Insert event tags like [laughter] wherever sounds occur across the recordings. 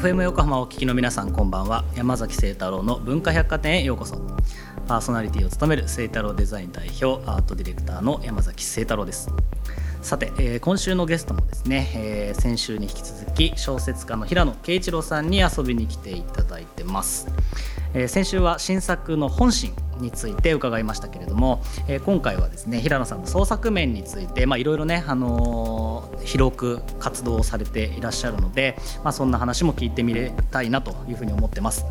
FM 横浜をお聞きの皆さんこんばんは。山崎清太郎の文化百貨店へようこそ。パーソナリティを務める清太郎デザイン代表アートディレクターの山崎清太郎です。さて、えー、今週のゲストもですね、えー、先週に引き続き小説家の平野啓一郎さんに遊びに来ていただいてます、えー、先週は新作の本心について伺いましたけれども、えー、今回はですね平野さんの創作面についていろいろね、あのー、広く活動をされていらっしゃるので、まあ、そんな話も聞いてみれたいなというふうに思ってます。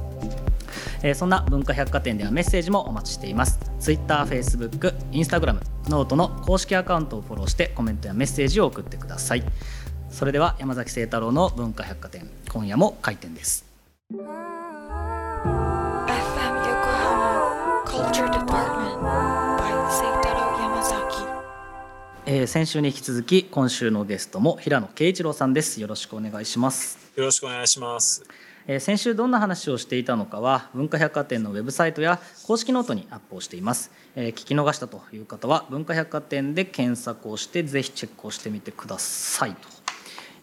えー、そんな文化百貨店ではメッセージもお待ちしています。Twitter、Facebook、Instagram、 note の公式アカウントをフォローしてコメントやメッセージを送ってください。それでは山崎清太郎の文化百貨店今夜も開店です。えー、先週に引き続き今週のゲストも平野啓一郎さんです。よろしくお願いします。よろしくお願いします。えー、先週どんな話をしていたのかは文化百貨店のウェブサイトや公式ノートにアップをしています、えー、聞き逃したという方は文化百貨店で検索をしてぜひチェックをしてみてくださいと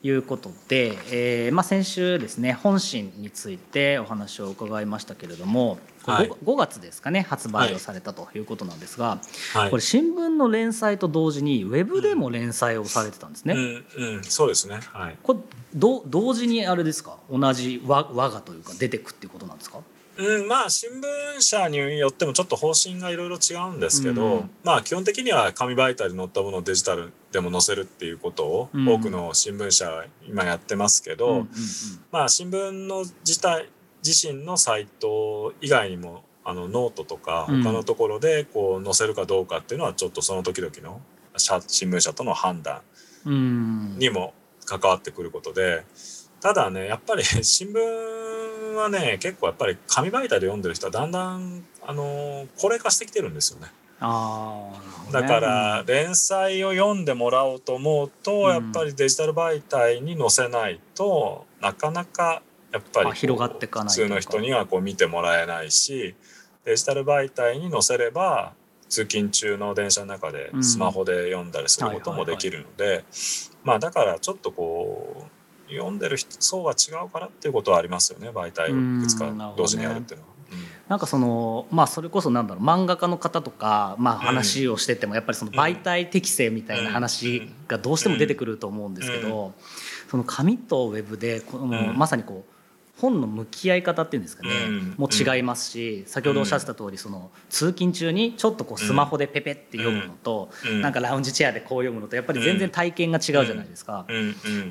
いうことで、えーまあ、先週ですね本心についてお話を伺いましたけれども、はい、5, 5月ですかね発売をされたということなんですが、はい、これ新聞の連載と同時にウェブでも連載をされてたんですね。うん。うん。うん、そうですね、はい、これど同時にあれですか？同じ和和がというか出てくっていうことなんですか？うん、まあ新聞社によってもちょっと方針がいろいろ違うんですけど、うん、まあ基本的には紙媒体で載ったものをデジタルでも載せるっていうことを多くの新聞社は今やってますけど、うん、まあ新聞の自体自身のサイト以外にもあのノートとか他のところでこう載せるかどうかっていうのはちょっとその時々の新聞社との判断にも関わってくることでただねやっぱり [laughs] 新聞はね結構やっぱり紙媒体で読んでる人はだんだんあの高齢化してきてるんですよね。あね、だから連載を読んでもらおうと思うと、やっぱりデジタル媒体に載せないとなかなかやっぱり広がってかない普通の人にはこう見てもらえないしデジタル媒体に載せれば通勤中の電車の中でスマホで読んだりすることもできるのでまあだからちょっとこう読んでる人層は違うからっていうことはありますよね媒体をいくつか同時にやるっていうのは。なんかそのまあそれこそなんだろう漫画家の方とかまあ話をしててもやっぱりその媒体適性みたいな話がどうしても出てくると思うんですけどその紙とウェブでこのまさにこう本の向き合い方っていうんですかね、もう違いますし、先ほどおっしゃってた通りそり通勤中にちょっとこうスマホでペペって読むのと、なんかラウンジチェアでこう読むのとやっぱり全然体験が違うじゃないですか。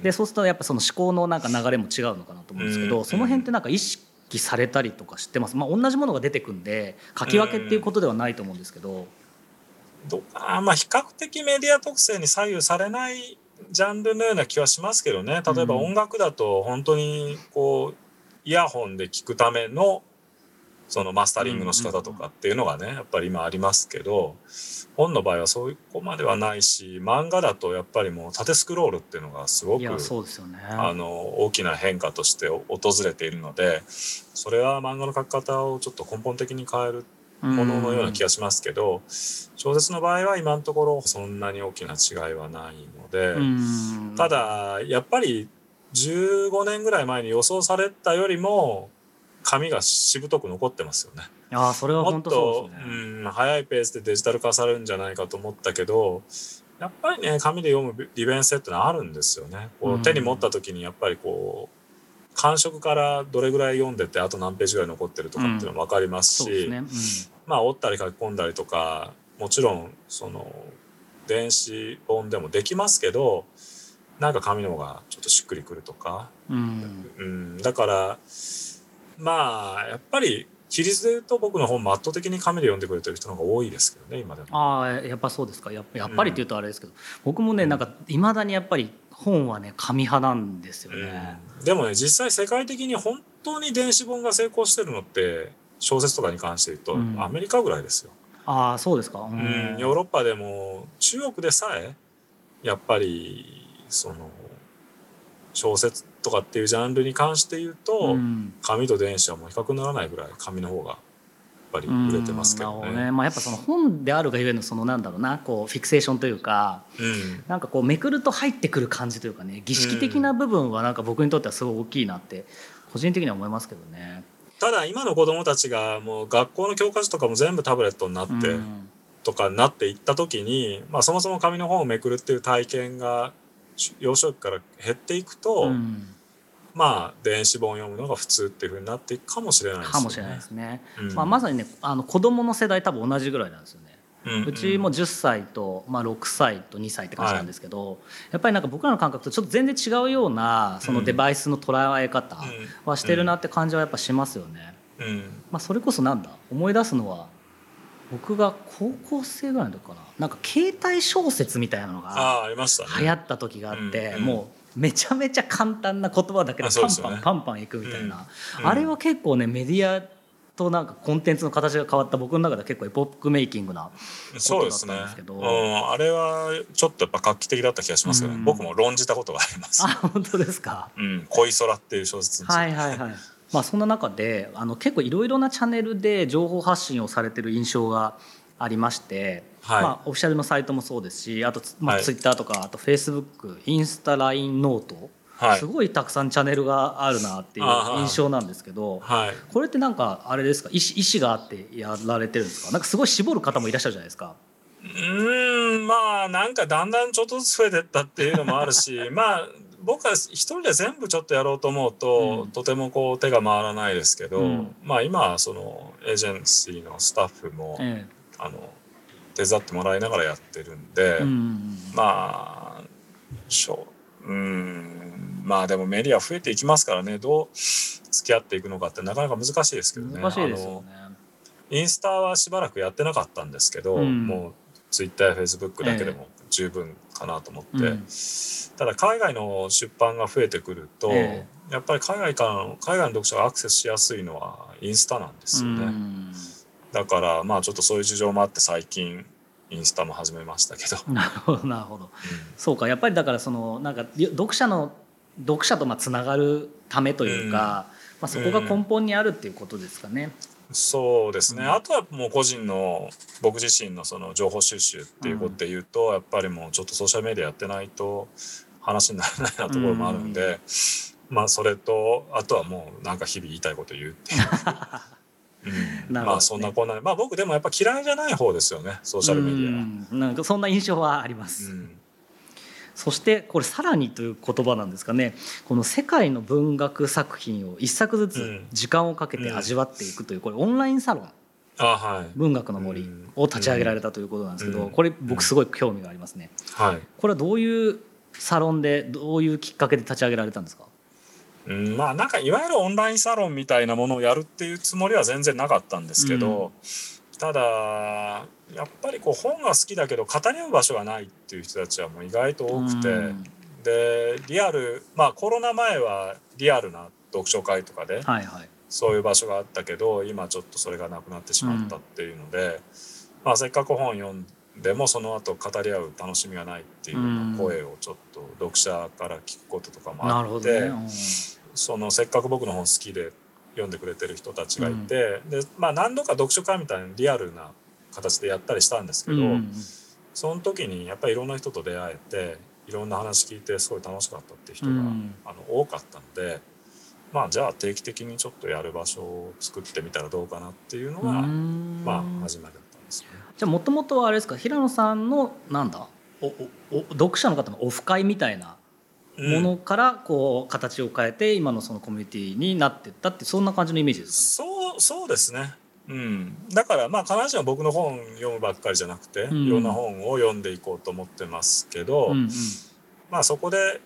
でそうするとやっぱその思考のなんか流れも違うのかなと思うんですけど、その辺ってなんか意識されたりとかしてます？まあ同じものが出てくんで書き分けっていうことではないと思うんですけど。どあまあ比較的メディア特性に左右されないジャンルのような気はしますけどね。例えば音楽だと本当にこうイヤホンで聞くためのそのマスタリングの仕方とかっていうのがねやっぱり今ありますけど本の場合はそういうこまではないし漫画だとやっぱりもう縦スクロールっていうのがすごくそうですよ、ね、あの大きな変化として訪れているのでそれは漫画の書き方をちょっと根本的に変えるもののような気がしますけど小説の場合は今のところそんなに大きな違いはないのでただやっぱり15年ぐらい前に予想されたよりも紙がしぶとく残ってますよね。あそれは本当そうですね、うん、早いペースでデジタル化されるんじゃないかと思ったけどやっぱりね紙で読む利便性ってのはあるんですよね。こう手に持った時にやっぱりこう感触からどれぐらい読んでてあと何ページぐらい残ってるとかっていうのも分かりますし、うん。ね。うん、まあ折ったり書き込んだりとかもちろんその電子本でもできますけどなんか紙の方がちょっとしっくりくるとか、うん、うん、だからまあやっぱり比率で言うと僕の本圧倒的に紙で読んでくれてる人の方が多いですけどね今でも。ああやっぱそうですか。ややっぱりって言うとあれですけど、うん、僕もねなんかいまだにやっぱり本はね紙派なんですよね、うん、でもね実際世界的に本当に電子本が成功してるのって小説とかに関して言うと、アメリカぐらいですよ。ああそうですか、うん、ヨーロッパでも中国でさえやっぱりその小説とかっていうジャンルに関して言うと、うん、紙と電子はもう比較にならないぐらい紙の方がやっぱり売れてますけどね。ね。まあ、やっぱその本であるがゆえのそのなんだろうな。こうフィクセーションというか、うん、なんかこうめくると入ってくる感じというかね儀式的な部分はなんか僕にとってはすごい大きいなって個人的には思いますけどね。ただ今の子供たちがもう学校の教科書とかも全部タブレットになって、とかになっていった時に、まあ、そもそも紙の本をめくるっていう体験が幼少期から減っていくと、うん、まあ電子本を読むのが普通っていうふうになっていくかもしれないですね。かもしれないですね。うん、まあ、まさにねあの子供の世代多分同じぐらいなんですよね。うちも10歳と、まあ、6歳と2歳って感じなんですけど、はい、やっぱりなんか僕らの感覚とちょっと全然違うようなそのデバイスの捉え方はしてるなって感じはやっぱしますよね。うんまあ、それこそなんだ？思い出すのは僕が高校生ぐらいの時かな。なんか携帯小説みたいなのが流行った時があって、もうめちゃめちゃ簡単な言葉だけでパンパンパンパンいくみたいな、あれは結構ねメディアとなんかコンテンツの形が変わった僕の中では結構エポックメイキングなそうですね、うん、あれはちょっとやっぱ画期的だった気がしますけど、ね、うん、僕も論じたことがあります。あ本当ですか「うん、恋空」っていう小説はいはいはいまあそんな中であの結構いろいろなチャンネルで情報発信をされてる印象がありまして、はい、まあ、オフィシャルのサイトもそうですしあと、まあ、ツイッターとか、はい、あとフェイスブックインスタ LINE note はい、すごいたくさんチャンネルがあるなっていう印象なんですけど、はい、これってなんかあれですか？意思意思があってやられてるんですか？なんかすごい絞る方もいらっしゃるじゃないですか。うんまあなんかだんだんちょっとずつ増えてったっていうのもあるし [laughs] まあ僕は一人で全部ちょっとやろうと思うと、うん、とてもこう手が回らないですけど、うん、まあ今はそのエージェンシーのスタッフも、ええ、あの手伝ってもらいながらやってるんで、うん、まあしょうんまあでもメディア増えていきますからねどう付き合っていくのかってなかなか難しいですけどね。難しいですよね。インスタはしばらくやってなかったんですけど、もうツイッターやフェイスブックだけでも十分かなと思って、えー、ただ海外の出版が増えてくると、えー、やっぱり海外からの海外の読者がアクセスしやすいのはインスタなんですよね。だからまあちょっとそういう事情もあって最近インスタも始めましたけど。[laughs] なるほどなるほど、うん、そうかやっぱりだからそのなんか読者の読者とまあつながるためというか、うん、まあ、そこが根本にあるっていうことですかね。そうですね、うん、あとはもう個人の僕自身のその情報収集っていうことで言うと、うん、やっぱりもうちょっとソーシャルメディアやってないと話にならないなところもあるんで、うん、まあそれとあとはもうなんか日々言いたいこと言うっていう。[laughs] うん。ね、まあそんなこんなまあ僕でもやっぱ嫌いじゃない方ですよねソーシャルメディアは。なんかそんな印象はあります。うんそしてこれさらにという言葉なんですかね。この世界の文学作品を一作ずつ時間をかけて味わっていくというこれオンラインサロン。文学の森を立ち上げられたということなんですけどこれ僕すごい興味がありますね。これはどういうサロンでどういうきっかけで立ち上げられたんですか？うん、まあなんかいわゆるオンラインサロンみたいなものをやるっていうつもりは全然なかったんですけど、うん、ただやっぱりこう本が好きだけど語り合う場所がないっていう人たちはもう意外と多くて、うん、でリアルまあコロナ前はリアルな読書会とかで、はいはい、そういう場所があったけど今ちょっとそれがなくなってしまったっていうので、まあ、せっかく本読んでもその後語り合う楽しみがないっていう声をちょっと読者から聞くこととかもあって。そのせっかく僕の本好きで読んでくれてる人たちがいて、うん、でまあ何度か読書会みたいなリアルな形でやったりしたんですけど、うん、その時にやっぱりいろんな人と出会えていろんな話聞いてすごい楽しかったっていう人が、うん、あの多かったので。まあ、じゃあ定期的にちょっとやる場所を作ってみたらどうかなっていうのが、まあ、始まりだったんですね。じゃあもともとはあれですか平野さんのなんだ？おお読者の方のオフ会みたいなものからこう形を変えて今のそのコミュニティになっていったってそんな感じのイメージですかね。そうそうですね。うん、だからまあ必ずしも僕の本読むばっかりじゃなくて、うん、いろんな本を読んでいこうと思ってますけど、うんうん、まあそこで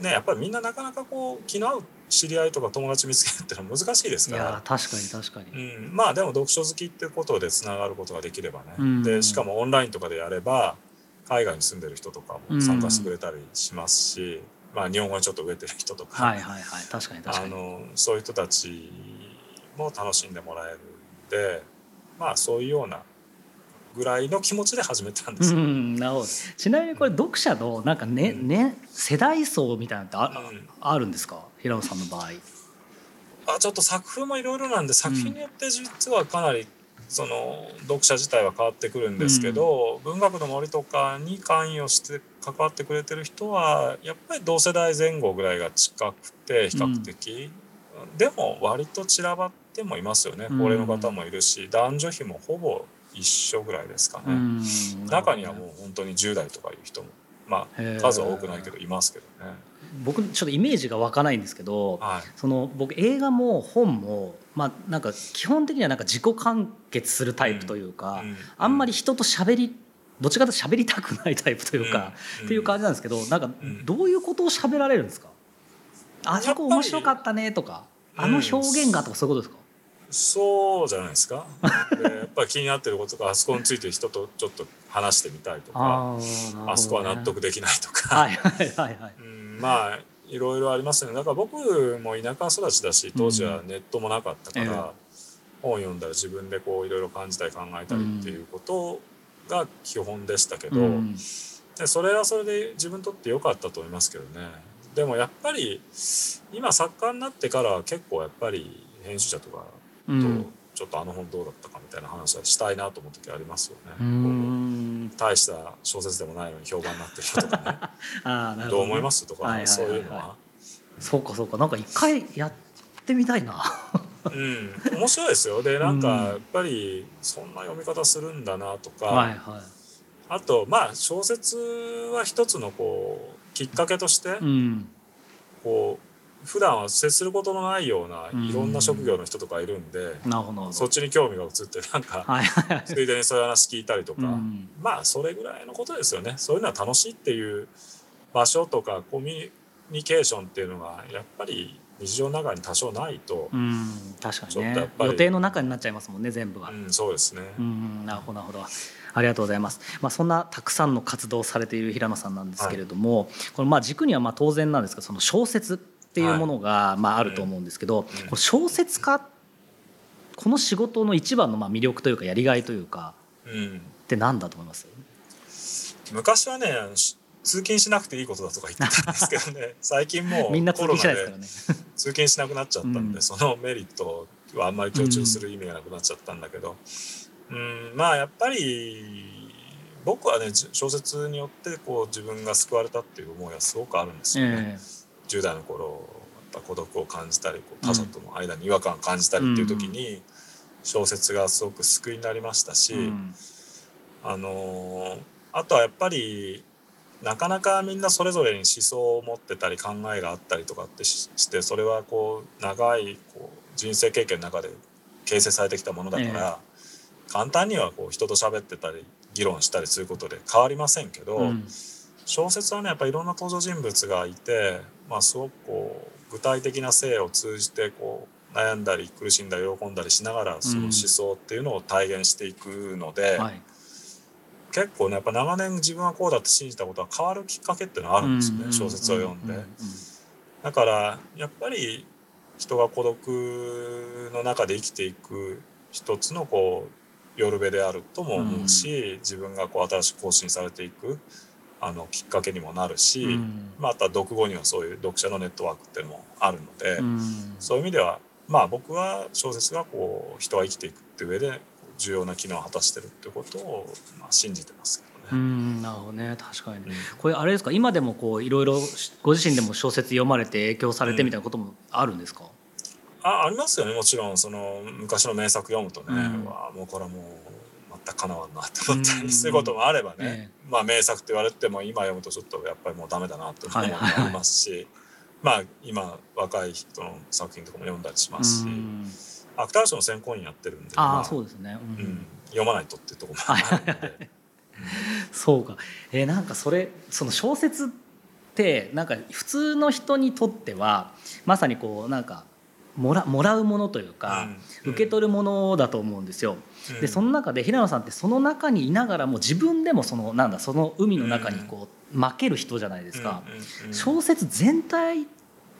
ねやっぱりみんななかなかこう気の合う知り合いとか友達見つけるっていうのは難しいですから。いや確かに確かに、うん、まあでも読書好きってことでつながることができればね、うんうん、でしかもオンラインとかでやれば海外に住んでる人とかも参加してくれたりしますし、まあ、日本語にちょっと植えてる人とか,、はいはいはい、確かに確かに。あのそういう人たちも楽しんでもらえるんでまあそういうようなぐらいの気持ちで始めたんです、うん、なるほど。ちなみにこれ読者のなんかね、うん、ね世代層みたいなのってあうん、あるんですか？平野さんの場合。あちょっと作風もいろいろなんで作品によって実はかなりその読者自体は変わってくるんですけど、うん、文学の森とかに関与して関わってくれてる人はやっぱり同世代前後ぐらいが近くて比較的、でも割と散らばってもいますよね。高齢の方もいるし、男女比もほぼ一緒ぐらいですかね、中にはもう本当に10代とかいう人もまあ数は多くないけどいますけどね。僕ちょっとイメージが湧かないんですけど、はい、その僕映画も本もまあなんか基本的にはなんか自己完結するタイプというか、うん。うん、あんまり人と喋りどっちかというと喋りたくないタイプというか、っていう感じなんですけどなんかどういうことを喋られるんですか、あそこ面白かったねとかあの表現がとかそういうことですか、そうじゃないですか。でやっぱり気になってることがあそこについて人とちょっと話してみたいとかあ,、そこは納得できないとか、はいはいはいはい、うん、まあいろいろありますね。だから僕も田舎育ちだし当時はネットもなかったから、うん、本を読んだら自分でこういろいろ感じたり考えたりっていうことが基本でしたけど、うん、でそれはそれで自分にとって良かったと思いますけどね。でもやっぱり今作家になってから結構やっぱり編集者とかと、ちょっとあの本どうだったかみたいな話はしたいなと思う時ありますよね。大した小説でもないのに評判になってるとかね。あなるほど、ね、どう思います？とか、はいはいはいはい、そういうのは。そうかそうか。なんか一回やってみたいな。うん、面白いですよ。でなんかやっぱりそんな読み方するんだなとか、はいはい、あとまあ小説は一つのこうきっかけとして、うん、こう普段は接することのないようないろんな職業の人とかいるんで、そっちに興味が移ってなんか、ついでにそういう話聞いたりとか、まあそれぐらいのことですよね。そういうのは楽しいっていう場所とかコミュニケーションっていうのがやっぱり日常の中に多少ないと、うん、確かにね。予定の中になっちゃいますもんね全部は、うん、そうですね、うん、なるほどなるほど。ありがとうございます、まあ、そんなたくさんの活動をされている平野さんなんですけれども、はい、このまあ軸にはまあ当然なんですがその小説っていうものが、まあ、あると思うんですけど、この小説家この仕事の一番のまあ魅力というかやりがいというか、って何だと思います？昔はね通勤しなくていいことだとか言ってたんですけどね。[laughs] 最近もうみんな通勤しないで通勤しなくなっちゃったんで、うん、そのメリットはあんまり強調する意味がなくなっちゃったんだけど、うん、まあやっぱり僕はね小説によってこう自分が救われたっていう思いはすごくあるんですよね。えー10代の頃やっぱ孤独を感じたりこう他者との間に違和感を感じたりっていう時に小説がすごく救いになりましたし、うん、あのあとはやっぱりなかなかみんなそれぞれに思想を持ってたり考えがあったりとかってしてそれはこう長いこう人生経験の中で形成されてきたものだから、え簡単にはこう人と喋ってたり議論したりすることで変わりませんけど、うん、小説はねやっぱりいろんな登場人物がいてまあ、すごくこう具体的な性を通じてこう悩んだり苦しんだり喜んだりしながらその思想っていうのを体現していくので、うん。はい、結構ねやっぱ長年自分はこうだって信じたことは変わるきっかけっていうのはあるんですよね、小説を読んで。だからやっぱり人が孤独の中で生きていく一つのこう夜べであるとも思うし、自分がこう新しく更新されていくあのきっかけにもなるし、うん、また読後にはそういう読者のネットワークっていうのもあるので、うん、そういう意味ではまあ僕は小説がこう人が生きていくっていう上で重要な機能を果たしてるっていうことをまあ信じてますけどね。うんなるほどね。確かに、うん、これあれですか？今でもこういろいろご自身でも小説読まれて影響されてみたいなこともあるんですか、あありますよね。もちろんその昔の名作読むとね、うん、わもうこれはもうったかなわんなって思ったりすることもあればね、ええ、まあ名作って言われても今読むとちょっとやっぱりもうダメだなって思うのもありますし、まあ今若い人の作品とかも読んだりしますし。芥川賞の選考員やってるんであ、まあ、そうですね、うん、うん、読まないとっていうところもあるので。[laughs] そうか。えー、なんかそれその小説ってなんか普通の人にとってはまさにこうなんかもらもらうものというか、うん、受け取るものだと思うんですよ。でその中で平野さんってその中にいながらも自分でもそのなんだその海の中にこう負ける人じゃないですか。小説全体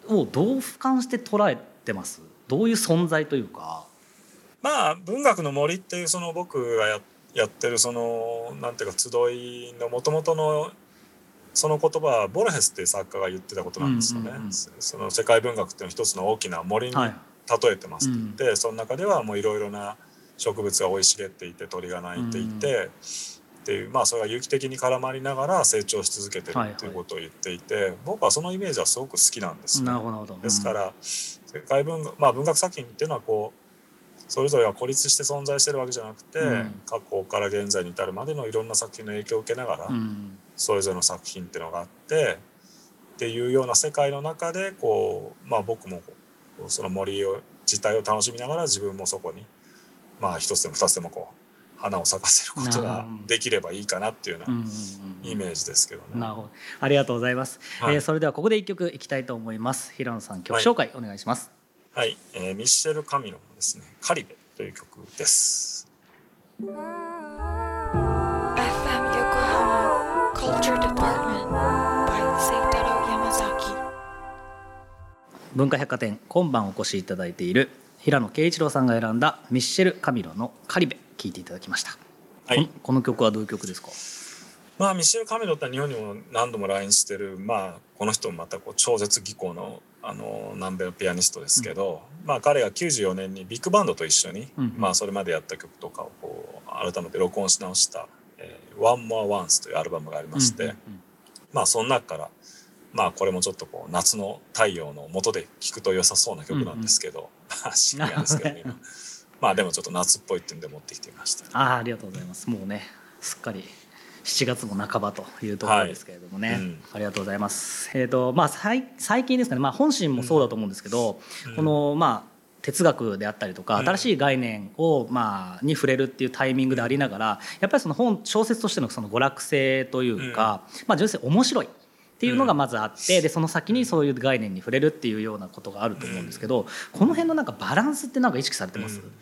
をどう俯瞰して捉えてます？どういう存在というか。まあ文学の森っていうその僕がややってるそのなんていうか集いのもともとのその言葉はボルヘスっていう作家が言ってたことなんですよね。うんうんうん、その世界文学っていうの一つの大きな森に例えてますって言って、はいうん、その中ではもういろいろな植物が生い茂っていて鳥が鳴いていて、うん、っていうまあそれが有機的に絡まりながら成長し続けてるっていうことを言っていて、はいはい、僕はそのイメージはすごく好きなんですよ、ね、ですから世界文学まあ文学作品っていうのはこうそれぞれが孤立して存在してるわけじゃなくて、うん、過去から現在に至るまでのいろんな作品の影響を受けながら、うん、それぞれの作品っていうのがあってっていうような世界の中でこう、まあ、僕もその森を自体を楽しみながら自分もそこにまあ一つでも二つでもこう花を咲かせることができればいいかなっていうようなイメージですけどね。なるほど。ありがとうございます、はい、えー、それではここで一曲いきたいと思います。平野さん曲紹介お願いします。はい、えー、ミッシェル・カミロのですね「カリベ」という曲です。文化百貨店今晩お越しいただいている平野啓一郎さんが選んだミッシェル・カミロの「カリベ」聴いていただきました、はい、この曲はどういう曲ですか？まあミシェル・カミロって日本にも何度も来日してるまあこの人もまたこう超絶技巧のあの南米のピアニストですけど、うん、まあ彼が94年にビッグバンドと一緒に、うん、まあそれまでやった曲とかをこう改めて録音し直した「えー、One More Once」というアルバムがありまして、うんうんうん、まあその中からまあこれもちょっとこう夏の太陽の下で聴くと良さそうな曲なんですけど、うんうん、[laughs] 深夜ですけどね今。[laughs] まあでもちょっと夏っぽいっていうんで持ってきてみました。ああありがとうございます。もうねすっかり7月も半ばというところですけれどもね、はいうん、ありがとうございます。えーとまあ、最近ですかね、まあ、本心もそうだと思うんですけど、うん、このまあ哲学であったりとか新しい概念をまあに触れるっていうタイミングでありながらやっぱりその本小説としてのその娯楽性というか、まあ純粋に面白いっていうのがまずあってでその先にそういう概念に触れるっていうようなことがあると思うんですけどこの辺のなんかバランスってなんか意識されてます、うん。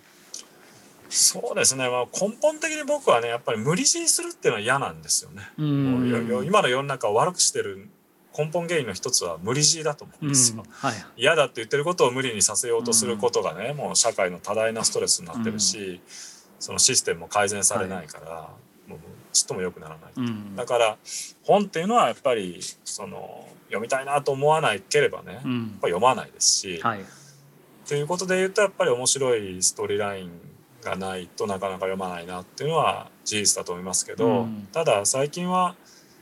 そうですね、まあ、根本的に僕はねやっぱり無理強いするっていうのは嫌なんですよね。う今の世の中を悪くしてる根本原因の一つは無理強いだと思うんですよ、うん。はい、嫌だって言ってることを無理にさせようとすることがね、うん、もう社会の多大なストレスになってるし、うん、そのシステムも改善されないから、ちっとも良くならない、だから本っていうのはやっぱりその読みたいなと思わないければね、やっぱ読まないですし。はい、ということで言うとやっぱり面白いストーリーラインがないとなかなか読まないなっていうのは事実だと思いますけど、うん、ただ最近は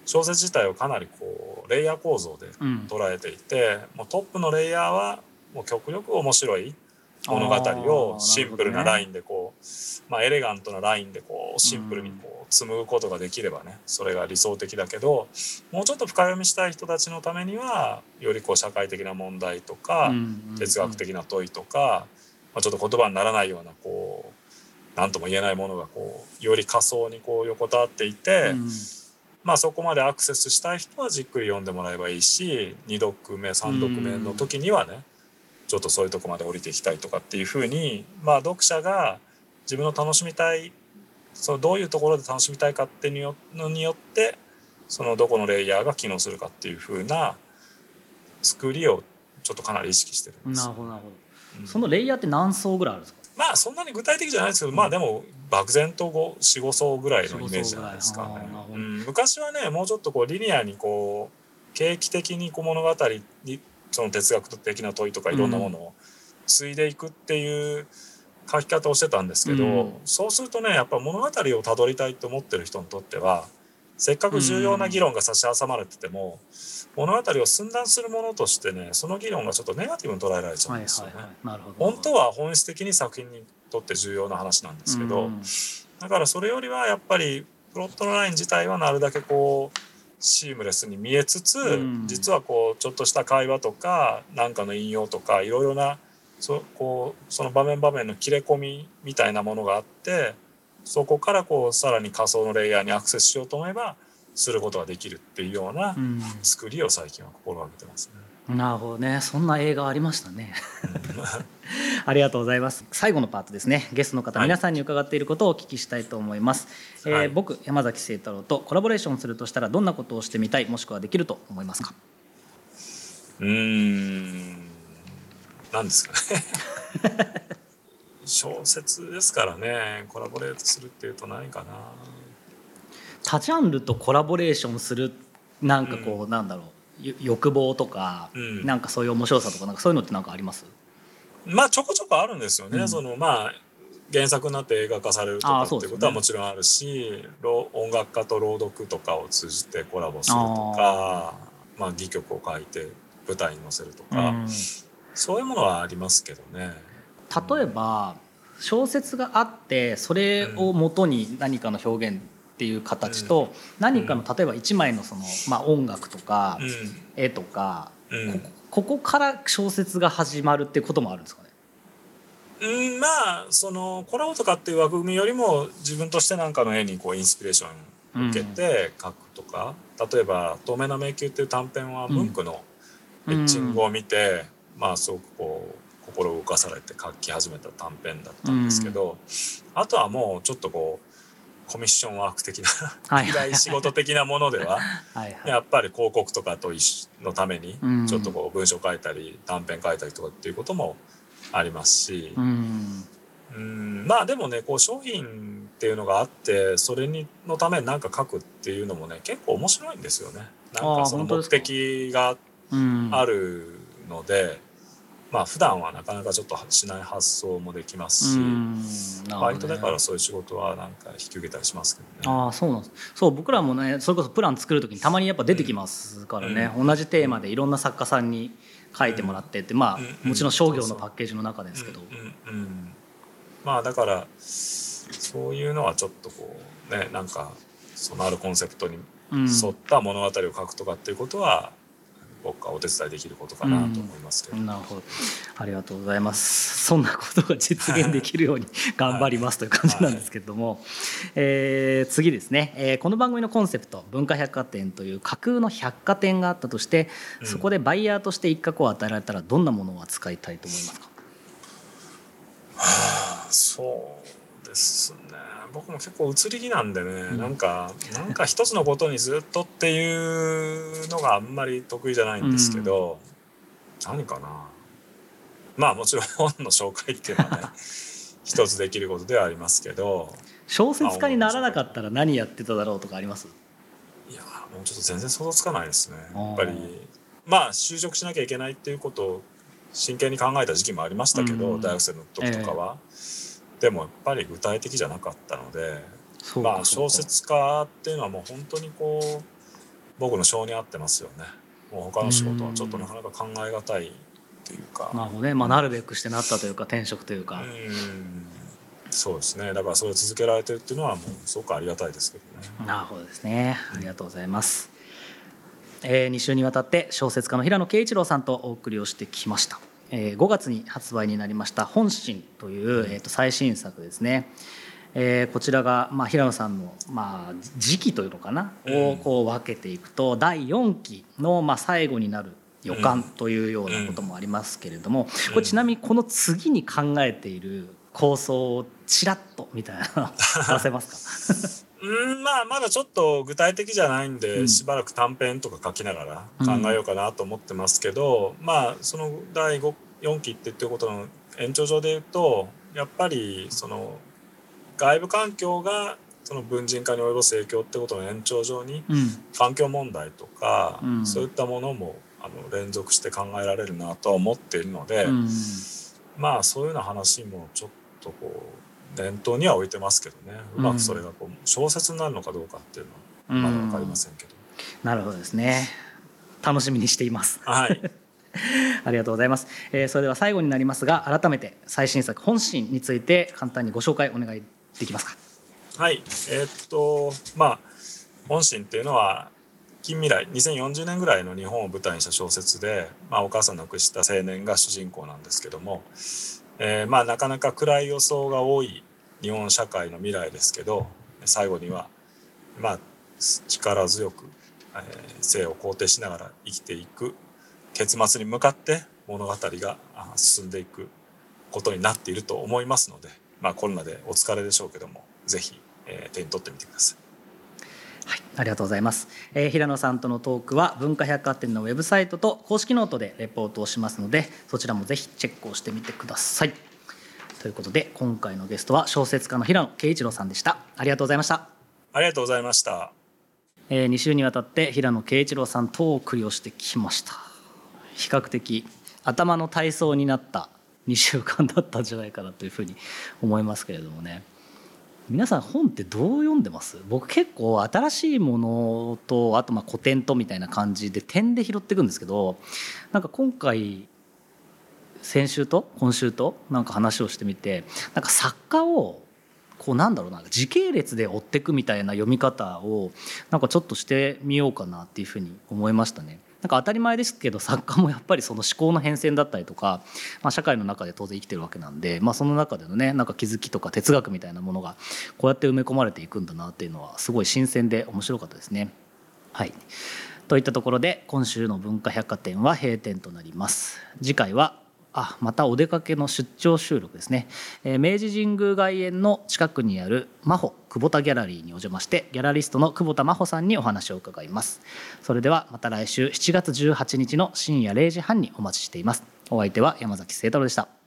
小説自体をかなりこうレイヤー構造で捉えていて、うん、もうトップのレイヤーはもう極力面白い物語をシンプルなラインでこう、ね、まあ、エレガントなラインでこうシンプルにこう紡ぐことができればねそれが理想的だけどもうちょっと深読みしたい人たちのためにはよりこう社会的な問題とか哲学的な問いとか、まあ、ちょっと言葉にならないようなこう何とも言えないものがこうより仮想にこう横たわっていて、うん、まあそこまでアクセスしたい人はじっくり読んでもらえばいいし2読目3読目の時にはね、うん、ちょっとそういうとこまで降りていきたいとかっていうふうにまあ読者が自分の楽しみたいそのどういうところで楽しみたいかっていうのによってそのどこのレイヤーが機能するかっていうふうな作りをちょっとかなり意識してるんです。なるほどなるほど、うん、そのレイヤーって何層ぐらいあるんですか？まあそんなに具体的じゃないですけど、うん、まあでも漠然と45層ぐらいのイメージじゃないですかね。うん、昔はねもうちょっとこうリニアにこう景気的にこう物語にその哲学的な問いとかいろんなものを継いでいくっていう書き方をしてたんですけど、うん、そうするとねやっぱ物語をたどりたいと思ってる人にとってはせっかく重要な議論が差し挟まれてても、物語を寸断するものとしてねその議論がちょっとネガティブに捉えられちゃうんですよね。本当は本質的に作品にとって重要な話なんですけど、だからそれよりはやっぱりプロットのライン自体はなるだけこうシームレスに見えつつ、実はこうちょっとした会話とか何かの引用とかいろいろなそこうその場面場面の切れ込みみたいなものがあってそこからこうさらに仮想のレイヤーにアクセスしようと思えばすることができるっていうような作りを最近は心がけてますね。うん、なるほどね。そんな映画ありましたね。[laughs] ありがとうございます。最後のパートですね。ゲストの方、はい、皆さんに伺っていることをお聞きしたいと思います、えー、僕山崎清太郎とコラボレーションするとしたらどんなことをしてみたいもしくはできると思いますか？うん何ですかね。[laughs] 小説ですからねコラボレートするっていうと何かな。多ジャンルとコラボレーションするなんかこう、うん、なんだろう欲望とか、うん、なんかそういう面白さとかなんかそういうのって何かあります？まあちょこちょこあるんですよね、うん、そのまあ原作になって映画化されるとかっていうことはもちろんあるし、ね、音楽家と朗読とかを通じてコラボするとかまあ、戯曲を書いて舞台に載せるとか、そういうものはありますけどね。例えば小説があってそれをもとに何かの表現っていう形と何かの例えば一枚のその、まあ、音楽とか絵とか、ここから小説が始まるっていうこともあるんですかね？うんまあそのコラボとかっていう枠組みよりも自分として何かの絵にこうインスピレーション受けて書くとか、うん、例えば「透明な迷宮」っていう短編は文句のエッチングを見て、うん、まあすごくこう心動かされて書き始めた短編だったんですけど、うん、あとはもうちょっとこうコミッションワーク的な依頼仕事的なものでは [laughs] やっぱり広告とかとのためにちょっとこう文章書いたり短編書いたりとかっていうこともありますし、うん、うんまあでもねこう商品っていうのがあってそれにのために何か書くっていうのもね結構面白いんですよね。なんかその目的があるので。まあ普段はなかなかちょっとしない発想もできますし、ね、割とだからそういう仕事はなんか引き受けたりしますけどね。ああそうなんです。そう僕らもねそれこそプラン作る時にたまにやっぱ出てきますからね、うん、同じテーマでいろんな作家さんに書いてもらってってまあもちろん商業のパッケージの中ですけど。まあだからそういうのはちょっとこうねなんかそのあるコンセプトに沿った物語を書くとかっていうことは、僕はお手伝いできることかなと思いますけど、うん、なるほど。ありがとうございます。[laughs] そんなことが実現できるように [laughs] 頑張りますという感じなんですけれども、はい、えー、次ですね、えー、この番組のコンセプト文化百貨店という架空の百貨店があったとしてそこでバイヤーとして一角を与えられたらどんなものを扱いたいと思いますか、はあ、そうですね。僕も結構移り気なんでね、うん、なんかなんか一つのことにずっとっていうのがあんまり得意じゃないんですけど、うん、何かな。まあもちろん本の紹介っていうのはね [laughs] 一つできることではありますけど小説家にならなかったら何やってただろうとかあります？いやもうちょっと全然想像つかないですね。やっぱりまあ就職しなきゃいけないっていうことを真剣に考えた時期もありましたけど、うん、大学生の時とかは。えーでもやっぱり具体的じゃなかったのでまあ小説家っていうのはもう本当にこう僕の性に合ってますよね。もう他の仕事はちょっとなかなか考え難いというか。なるほどね、まあ、なるべくしてなったというか転職というか。うんそうですねだからそれを続けられてるっていうのはもうすごくありがたいですけどね。なるほどですねありがとうございます。えー、2週にわたって小説家の平野啓一郎さんとお送りをしてきました。えー、5月に発売になりました「本心」という、えー、と最新作ですね。えー、こちらが、まあ、平野さんの、まあ、時期というのかな、をこう分けていくと第4期の、まあ、最後になる予感というようなこともありますけれども、これちなみにこの次に考えている構想をちらっとみたいな出せますか？[laughs] うんまあまだちょっと具体的じゃないんで、うん、しばらく短編とか書きながら考えようかなと思ってますけど、うん、まあその第4期ってっていうことの延長上で言うとやっぱりその外部環境がその文人化に及ぼす影響ってことの延長上に、環境問題とか、うん、そういったものもあの連続して考えられるなとは思っているので、まあそういうような話もちょっとこう念頭には置いてますけどね。うまくそれがこう小説になるのかどうかっていうのはまだ分かりませんけど、なるほどですね。楽しみにしています。はい。[laughs] ありがとうございます、えー、それでは最後になりますが改めて最新作本心について簡単にご紹介お願いできますか。はい。えー、っとまあ本心っていうのは近未来2040年ぐらいの日本を舞台にした小説で、まあ、お母さん亡くした青年が主人公なんですけどもえー、まあなかなか暗い予想が多い日本社会の未来ですけど最後にはまあ力強く、えー、生を肯定しながら生きていく結末に向かって物語が進んでいくことになっていると思いますので、まあ、コロナでお疲れでしょうけどもぜひ、えー、手に取ってみてください。はい、ありがとうございます、えー、平野さんとのトークは文化百貨店のウェブサイトと公式ノートでレポートをしますのでそちらもぜひチェックをしてみてください。ということで今回のゲストは小説家の平野啓一郎さんでした。ありがとうございました。ありがとうございました、えー、2週にわたって平野啓一郎さんとお送りをしてきました。比較的頭の体操になった2週間だったんじゃないかなというふうに思いますけれどもね皆さん本ってどう読んでます？僕結構新しいものとあとまあ古典とみたいな感じで点で拾っていくんですけどなんか今回先週と今週となんか話をしてみてなんか作家をこうなんだろうな時系列で追っていくみたいな読み方をなんかちょっとしてみようかなっていうふうに思いましたね。なんか当たり前ですけど作家もやっぱりその思考の変遷だったりとか、まあ、社会の中で当然生きてるわけなんで、まあ、その中でのねなんか気づきとか哲学みたいなものがこうやって埋め込まれていくんだなっていうのはすごい新鮮で面白かったですね。はいといったところで今週の文化百貨店は閉店となります。次回はあまたお出かけの出張収録ですね、えー、明治神宮外苑の近くにある真帆久保田ギャラリーにお邪魔してギャラリストの久保田真帆さんにお話を伺います。それではまた来週7月18日の深夜0時半にお待ちしています。お相手は山崎聖太郎でした。